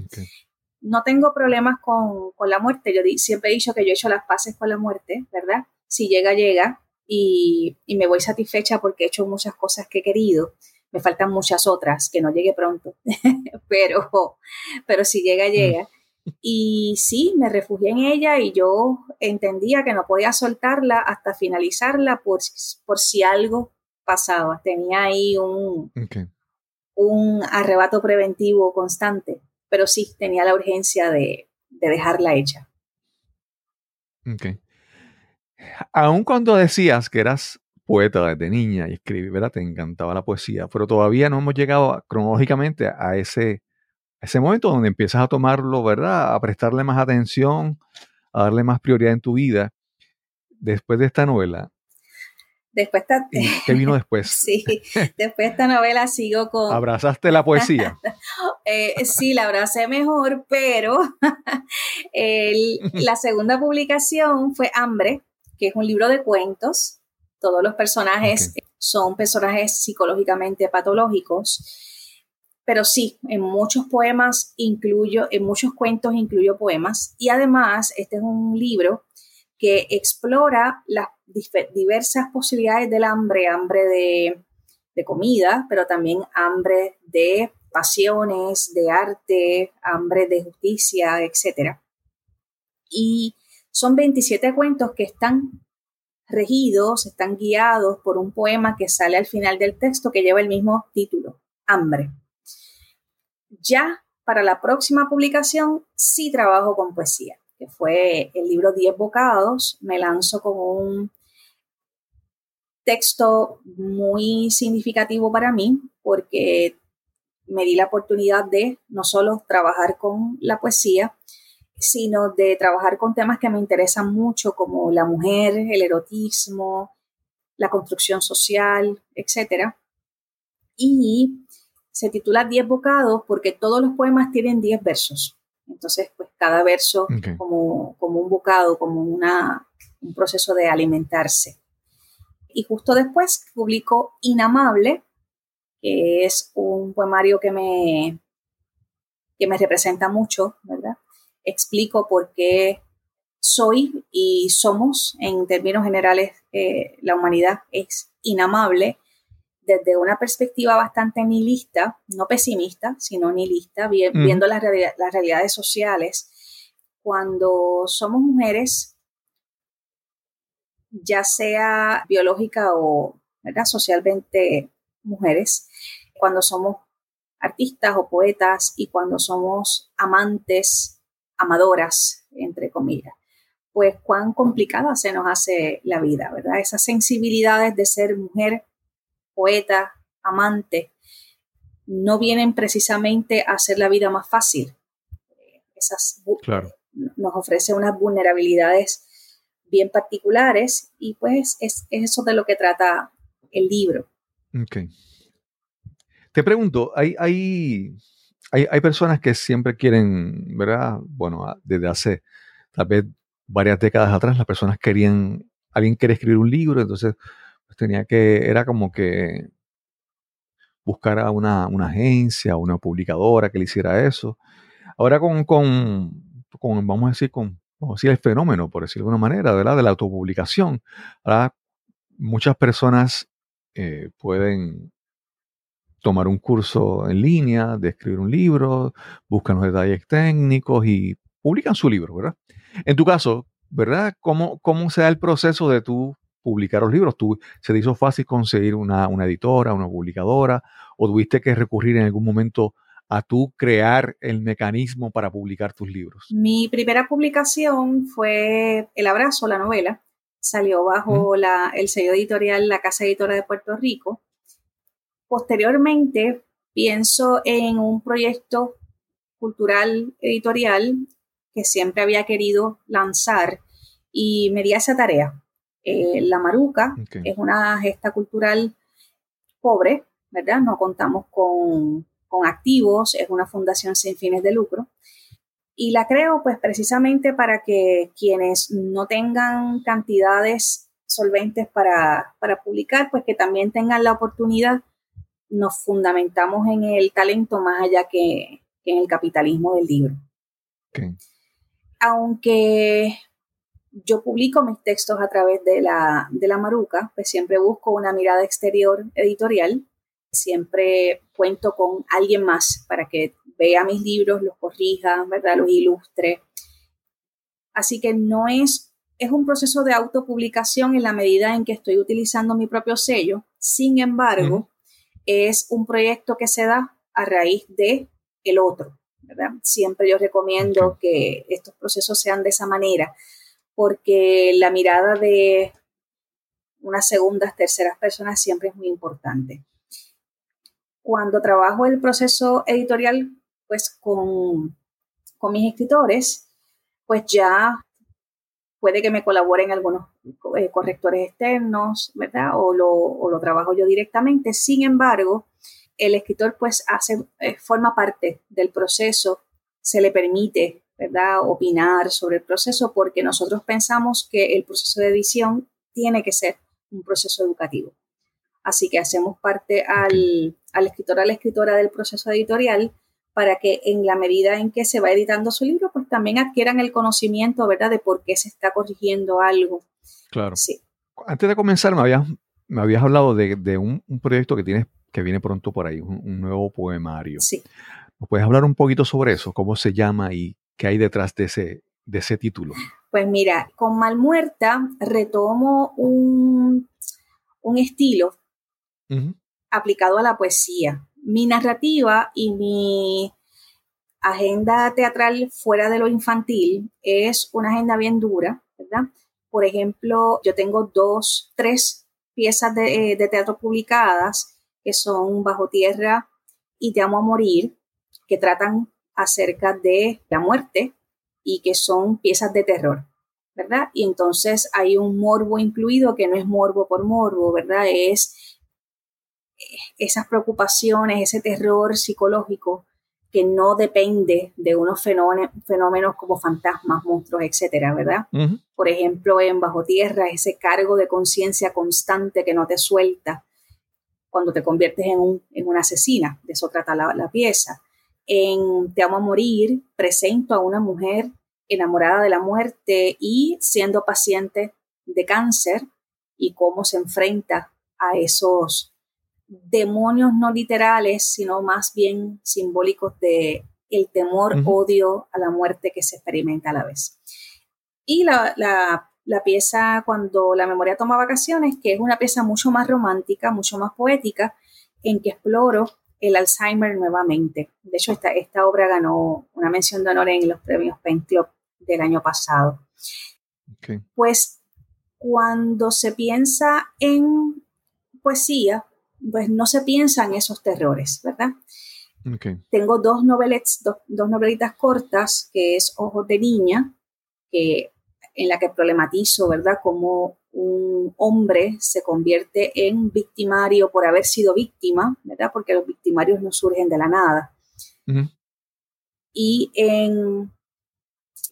no tengo problemas con, la muerte. Yo siempre he dicho que yo he hecho las paces con la muerte, ¿verdad? Si llega, llega. Y, me voy satisfecha porque he hecho muchas cosas que he querido. Me faltan muchas otras que no llegue pronto, [LAUGHS] pero, pero si llega, mm. llega. Y sí, me refugié en ella y yo entendía que no podía soltarla hasta finalizarla por, por si algo pasaba. Tenía ahí un, un arrebato preventivo constante pero sí tenía la urgencia de, dejarla hecha. Ok. Aun cuando decías que eras poeta desde niña y escribí, ¿verdad? Te encantaba la poesía, pero todavía no hemos llegado cronológicamente a ese, ese momento donde empiezas a tomarlo, ¿verdad? A prestarle más atención, a darle más prioridad en tu vida. Después de esta novela, Después esta, [LAUGHS] ¿Qué vino después? sí, después esta novela sigo con... ¿Abrazaste la poesía? [LAUGHS] eh, sí, la abracé mejor, pero [LAUGHS] la segunda publicación fue Hambre, que es un libro de cuentos. Todos los personajes son personajes psicológicamente patológicos, pero sí, en muchos poemas incluyo, en muchos cuentos incluyo poemas y además este es un libro que explora las diversas posibilidades del hambre, hambre de, comida, pero también hambre de pasiones, de arte, hambre de justicia, etc. Y son 27 cuentos que están regidos, están guiados por un poema que sale al final del texto que lleva el mismo título, Hambre. Ya para la próxima publicación sí trabajo con poesía que fue el libro Diez Bocados, me lanzo con un texto muy significativo para mí porque me di la oportunidad de no solo trabajar con la poesía, sino de trabajar con temas que me interesan mucho como la mujer, el erotismo, la construcción social, etc. Y se titula Diez bocados porque todos los poemas tienen diez versos. Entonces, pues cada verso como, como, un bocado, como una, un proceso de alimentarse. Y justo después publicó Inamable, que es un poemario que me, que me representa mucho, ¿verdad? Explico por qué soy y somos, en términos generales, eh, la humanidad es inamable desde una perspectiva bastante nihilista, no pesimista, sino nihilista, viendo las, las realidades sociales. Cuando somos mujeres, ya sea biológica o ¿verdad? socialmente mujeres, cuando somos artistas o poetas y cuando somos amantes, amadoras, entre comillas, pues cuán complicada se nos hace la vida, ¿verdad? Esas sensibilidades de ser mujer, poeta, amante, no vienen precisamente a hacer la vida más fácil. Esas nos ofrece unas vulnerabilidades bien particulares y pues es, eso de lo que trata el libro. Ok. Te pregunto, hay, hay, hay, personas que siempre quieren, ¿verdad? Bueno, desde hace tal vez varias décadas atrás, las personas querían, alguien quería escribir un libro, entonces pues, tenía que, era como que buscar a una, una agencia, una publicadora que le hiciera eso. Ahora con, con, con vamos a decir, con vamos a el fenómeno, por decirlo de alguna manera, ¿verdad? de la autopublicación. Muchas personas eh, pueden tomar un curso en línea, de escribir un libro, buscan los detalles técnicos y publican su libro, ¿verdad? En tu caso, ¿verdad? ¿Cómo, cómo se da el proceso de tú publicar los libros? ¿Tú, ¿Se te hizo fácil conseguir una, una editora, una publicadora? ¿O tuviste que recurrir en algún momento a tú crear el mecanismo para publicar tus libros? Mi primera publicación fue El Abrazo, la novela. Salió bajo la, el sello editorial La Casa Editora de Puerto Rico. Posteriormente, pienso en un proyecto cultural editorial que siempre había querido lanzar y me di a esa tarea. Eh, la Maruca es una gesta cultural pobre, ¿verdad? No contamos con, con activos, es una fundación sin fines de lucro y la creo pues precisamente para que quienes no tengan cantidades solventes para, publicar, pues que también tengan la oportunidad, nos fundamentamos en el talento más allá que, en el capitalismo del libro. Aunque yo publico mis textos a través de la, de la Maruca, pues siempre busco una mirada exterior editorial, siempre cuento con alguien más para que vea mis libros, los corrija, ¿verdad? Los ilustre. Así que no es, es un proceso de autopublicación en la medida en que estoy utilizando mi propio sello. Sin embargo, es un proyecto que se da a raíz de el otro, ¿verdad? Siempre yo recomiendo que estos procesos sean de esa manera, porque la mirada de unas segundas, terceras personas siempre es muy importante. Cuando trabajo el proceso editorial pues con, mis escritores, pues ya puede que me colaboren algunos eh, correctores externos, ¿verdad? O lo, trabajo yo directamente. Sin embargo, el escritor pues hace, eh, forma parte del proceso, se le permite, ¿verdad? Opinar sobre el proceso porque nosotros pensamos que el proceso de edición tiene que ser un proceso educativo. Así que hacemos parte al, al escritor, a la escritora del proceso editorial para que en la medida en que se va editando su libro, pues también adquieran el conocimiento, ¿verdad?, de por qué se está corrigiendo algo. Claro. Sí. Antes de comenzar, me habías, me habías hablado de, un, proyecto que tienes que viene pronto por ahí, un, nuevo poemario. Sí. ¿Nos puedes hablar un poquito sobre eso? ¿Cómo se llama y qué hay detrás de ese, de ese título? Pues mira, con Malmuerta retomo un, un estilo aplicado a la poesía mi narrativa y mi agenda teatral fuera de lo infantil es una agenda bien dura, ¿verdad? Por ejemplo, yo tengo dos, tres piezas de, eh, teatro publicadas que son Bajo Tierra y Te Amo a Morir, que tratan acerca de la muerte y que son piezas de terror, ¿verdad? Y entonces hay un morbo incluido que no es morbo por morbo, ¿verdad? Es esas preocupaciones, ese terror psicológico que no depende de unos fenómenos, como fantasmas, monstruos, etcétera, ¿verdad? Por ejemplo, en Bajo Tierra, ese cargo de conciencia constante que no te suelta. cuando te conviertes en, una asesina, de eso trata la, pieza. En Te amo a morir, presento a una mujer enamorada de la muerte y siendo paciente de cáncer y cómo se enfrenta a esos demonios no literales, sino más bien simbólicos de el temor, odio a la muerte que se experimenta a la vez. Y la, la pieza Cuando la memoria toma vacaciones, que es una pieza mucho más romántica, mucho más poética, en que exploro el Alzheimer nuevamente. De hecho, esta, esta obra ganó una mención de honor en los premios Pen Club del año pasado. Pues cuando se piensa en poesía, pues no se piensa en esos terrores, ¿verdad? Tengo dos, novelas, dos, dos novelitas cortas, que es Ojos de Niña, que en la que problematizo, ¿verdad?, cómo un hombre se convierte en victimario por haber sido víctima, ¿verdad?, porque los victimarios no surgen de la nada. Y en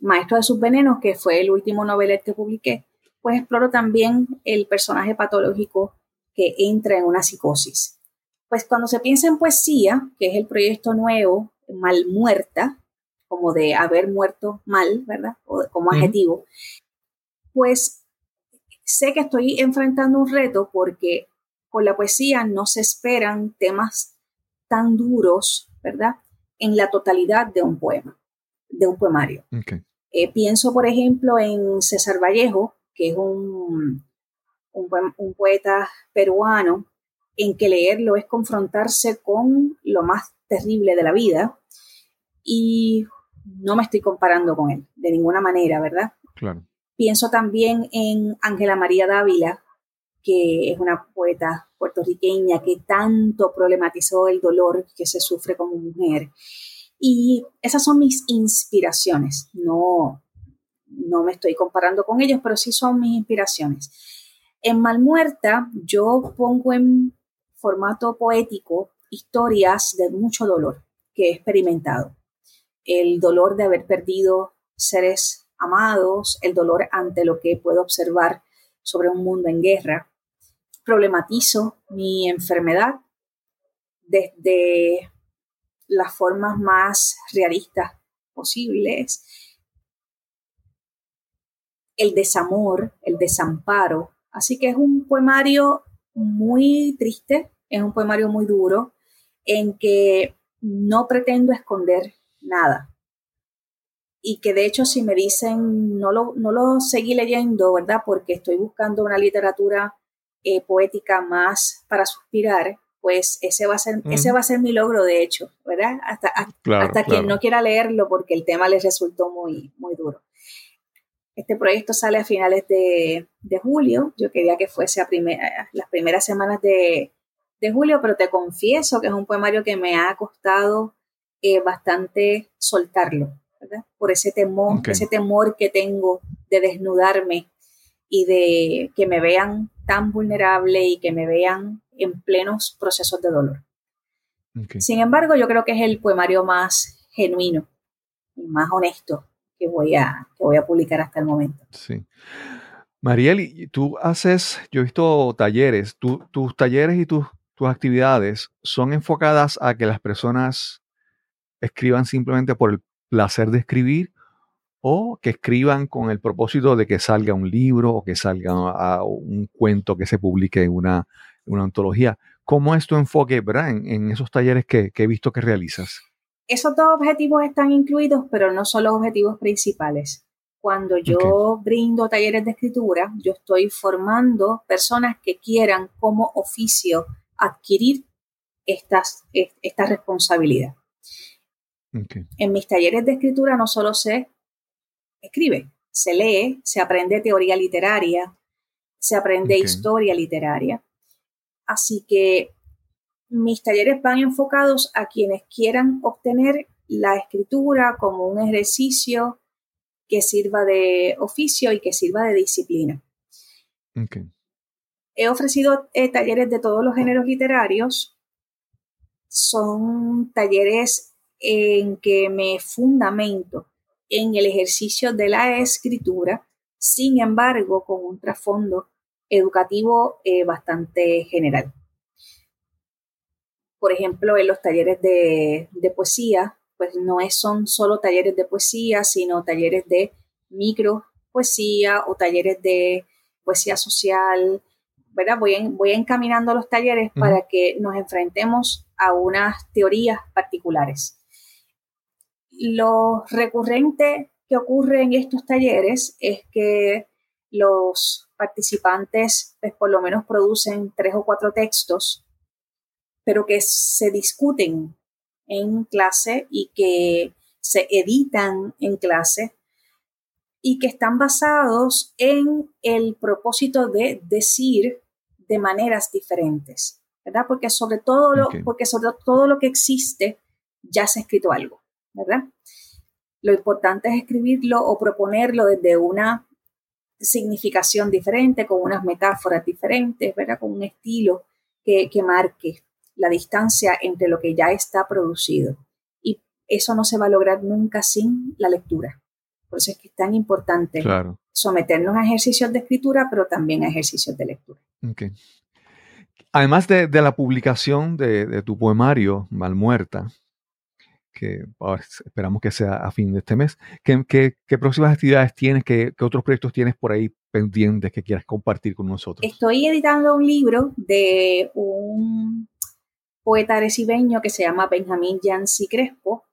Maestro de sus Venenos, que fue el último novela que publiqué, pues exploro también el personaje patológico que entra en una psicosis. Pues cuando se piensa en poesía, que es el proyecto nuevo, Mal Muerta, como de haber muerto mal, ¿verdad? O como adjetivo, pues sé que estoy enfrentando un reto porque con la poesía no se esperan temas tan duros, ¿verdad? En la totalidad de un poema, de un poemario. Eh, pienso, por ejemplo, en César Vallejo, que es un, un, poeta peruano, en que leerlo es confrontarse con lo más terrible de la vida. Y no me estoy comparando con él, de ninguna manera, ¿verdad? Claro. Pienso también en Ángela María Dávila, que es una poeta puertorriqueña que tanto problematizó el dolor que se sufre como mujer. Y esas son mis inspiraciones. No, no me estoy comparando con ellos, pero sí son mis inspiraciones. En Malmuerta yo pongo en formato poético historias de mucho dolor que he experimentado el dolor de haber perdido seres amados, el dolor ante lo que puedo observar sobre un mundo en guerra. Problematizo mi enfermedad desde las formas más realistas posibles. El desamor, el desamparo. Así que es un poemario muy triste, es un poemario muy duro, en que no pretendo esconder nada. Y que de hecho si me dicen, no lo, no lo seguí leyendo, ¿verdad? Porque estoy buscando una literatura eh, poética más para suspirar, pues ese va a ser, ese va a ser mi logro, de hecho, ¿verdad? Hasta, hasta quien no quiera leerlo porque el tema les resultó muy, muy duro. Este proyecto sale a finales de, julio. Yo quería que fuese a las primeras semanas de, de, julio, pero te confieso que es un poemario que me ha costado eh, bastante soltarlo, ¿verdad? Por ese temor, ese temor que tengo de desnudarme y de que me vean tan vulnerable y que me vean en plenos procesos de dolor. Sin embargo, yo creo que es el poemario más genuino y más honesto que voy a, que voy a publicar hasta el momento. Sí. Mariel, tú haces, yo he visto talleres, tus talleres y tus, tus actividades son enfocadas a que las personas escriban simplemente por el placer de escribir o que escriban con el propósito de que salga un libro o que salga un cuento que se publique en una, una antología. ¿Cómo es tu enfoque ¿verdad? En, esos talleres que, he visto que realizas? Esos dos objetivos están incluidos, pero no son los objetivos principales. Cuando yo brindo talleres de escritura, yo estoy formando personas que quieran como oficio adquirir estas, esta responsabilidad. En mis talleres de escritura no solo se escribe, se lee, se aprende teoría literaria, se aprende historia literaria. Así que mis talleres van enfocados a quienes quieran obtener la escritura como un ejercicio que sirva de oficio y que sirva de disciplina. He ofrecido eh, talleres de todos los géneros literarios. Son talleres en que me fundamento en el ejercicio de la escritura, sin embargo, con un trasfondo educativo eh, bastante general. Por ejemplo, en los talleres de, poesía, pues no es, son solo talleres de poesía, sino talleres de micro poesía o talleres de poesía social, ¿verdad? Voy, voy encaminando los talleres para que nos enfrentemos a unas teorías particulares. Lo recurrente que ocurre en estos talleres es que los participantes pues, por lo menos producen tres o cuatro textos, pero que se discuten en clase y que se editan en clase y que están basados en el propósito de decir de maneras diferentes, ¿verdad? Porque sobre todo lo, porque sobre todo lo que existe ya se ha escrito algo, ¿verdad? Lo importante es escribirlo o proponerlo desde una significación diferente, con unas metáforas diferentes, ¿verdad? Con un estilo que, que marque la distancia entre lo que ya está producido. Y eso no se va a lograr nunca sin la lectura. Por eso es que es tan importante someternos a ejercicios de escritura, pero también a ejercicios de lectura. Además de, la publicación de, tu poemario, Malmuerta, que esperamos que sea a fin de este mes, ¿qué, próximas actividades tienes, qué, otros proyectos tienes por ahí pendientes que quieras compartir con nosotros? Estoy editando un libro de un poeta arecibeño que se llama Benjamín Yancy Crespo.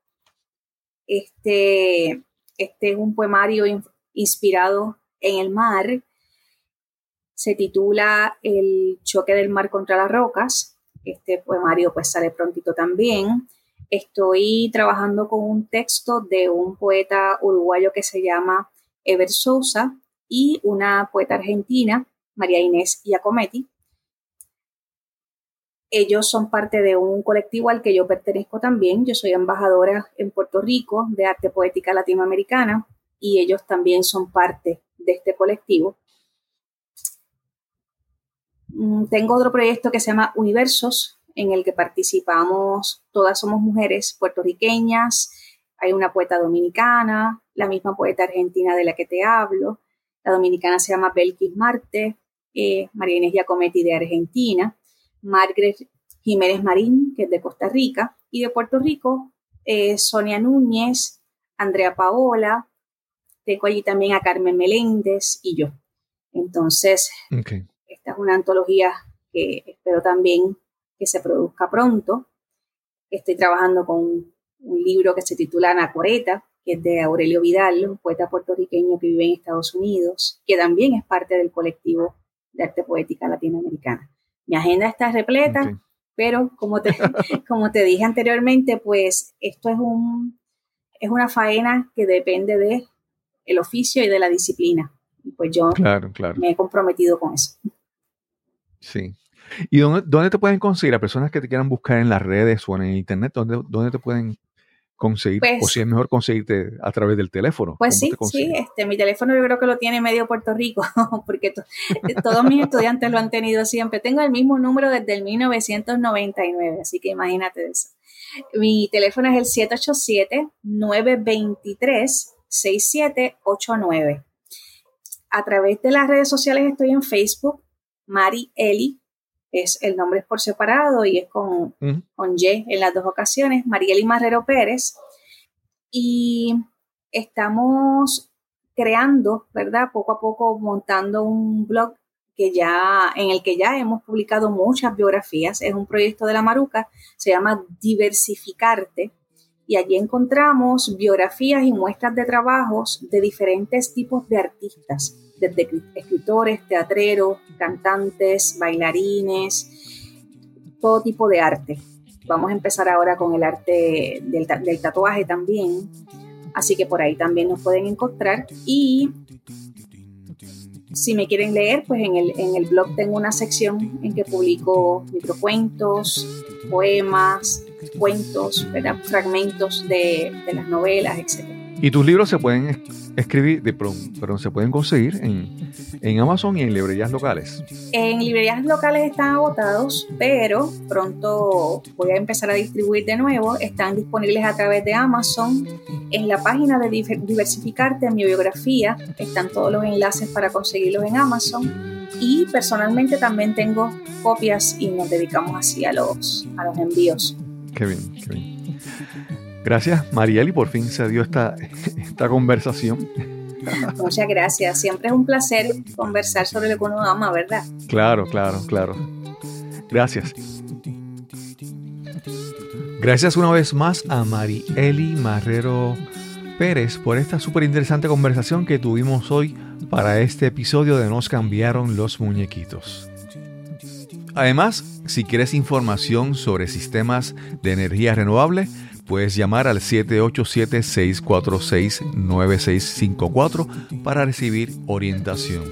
Este, este es un poemario inspirado en el mar. Se titula El choque del mar contra las rocas. Este poemario pues sale prontito también. Estoy trabajando con un texto de un poeta uruguayo que se llama Ever Sousa y una poeta argentina, María Inés Giacometti. Ellos son parte de un colectivo al que yo pertenezco también. Yo soy embajadora en Puerto Rico de arte poética latinoamericana y ellos también son parte de este colectivo. Mm, tengo otro proyecto que se llama Universos, en el que participamos, todas somos mujeres puertorriqueñas, hay una poeta dominicana, la misma poeta argentina de la que te hablo, la dominicana se llama Belkis Marte, eh, María Inés Giacometti de Argentina, Margaret Jiménez Marín, que es de Costa Rica, y de Puerto Rico, eh, Sonia Núñez, Andrea Paola, tengo allí también a Carmen Meléndez y yo. Entonces, esta es una antología que espero también que se produzca pronto. Estoy trabajando con un libro que se titula Anacoreta, que es de Aurelio Vidal, un poeta puertorriqueño que vive en Estados Unidos, que también es parte del colectivo de arte poética latinoamericana. Mi agenda está repleta, pero como te, [LAUGHS] como te dije anteriormente, pues esto es, un, es una faena que depende de el oficio y de la disciplina. Y pues yo me he comprometido con eso. Sí. ¿Y dónde, dónde, te pueden conseguir a personas que te quieran buscar en las redes o en internet? ¿Dónde, dónde te pueden conseguir, o pues si es mejor conseguirte a través del teléfono. Pues sí, sí, este, mi teléfono yo creo que lo tiene medio Puerto Rico, [LAUGHS] porque todos mis estudiantes lo han tenido siempre. Tengo el mismo número desde el 1999, así que imagínate eso. Mi teléfono es el 787-923-6789. A través de las redes sociales estoy en Facebook, Mari Eli es el nombre es por separado y es con, con Y en las dos ocasiones, Marieli Marrero Pérez. Y estamos creando, ¿verdad? Poco a poco montando un blog que ya, en el que ya hemos publicado muchas biografías. Es un proyecto de la Maruca, se llama Diversificarte. Y allí encontramos biografías y muestras de trabajos de diferentes tipos de artistas desde escritores, teatreros, cantantes, bailarines, todo tipo de arte. Vamos a empezar ahora con el arte del, tatuaje también. Así que por ahí también nos pueden encontrar. Y si me quieren leer, pues en el, en el blog tengo una sección en que publico microcuentos, poemas, cuentos, fragmentos de, de las novelas, etc. Y tus libros se pueden escribir, de, perdón, se pueden conseguir en, en, Amazon y en librerías locales. En librerías locales están agotados, pero pronto voy a empezar a distribuir de nuevo. Están disponibles a través de Amazon. En la página de Diversificarte, en mi biografía, están todos los enlaces para conseguirlos en Amazon. Y personalmente también tengo copias y nos dedicamos así a los, a los envíos. Qué bien, qué bien. Gracias, Mariel, y por fin se dio esta, esta conversación. Muchas gracias. Siempre es un placer conversar sobre lo que uno ama, ¿verdad? Claro, claro, claro. Gracias. Gracias una vez más a Marieli Marrero Pérez por esta súper interesante conversación que tuvimos hoy para este episodio de Nos cambiaron los muñequitos. Además, si quieres información sobre sistemas de energía renovable, Puedes llamar al 787-646-9654 para recibir orientación.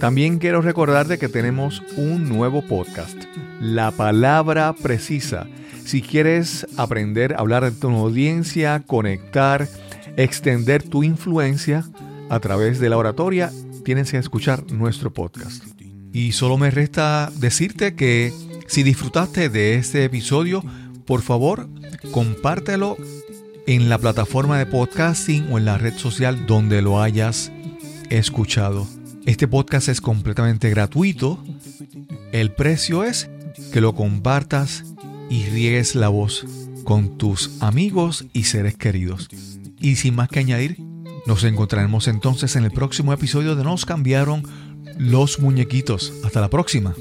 También quiero recordarte que tenemos un nuevo podcast, La Palabra Precisa. Si quieres aprender a hablar de tu audiencia, conectar, extender tu influencia a través de la oratoria, tienes que escuchar nuestro podcast. Y solo me resta decirte que si disfrutaste de este episodio, por favor, compártelo en la plataforma de podcasting o en la red social donde lo hayas escuchado. Este podcast es completamente gratuito. El precio es que lo compartas y riegues la voz con tus amigos y seres queridos. Y sin más que añadir, nos encontraremos entonces en el próximo episodio de Nos cambiaron los muñequitos. Hasta la próxima.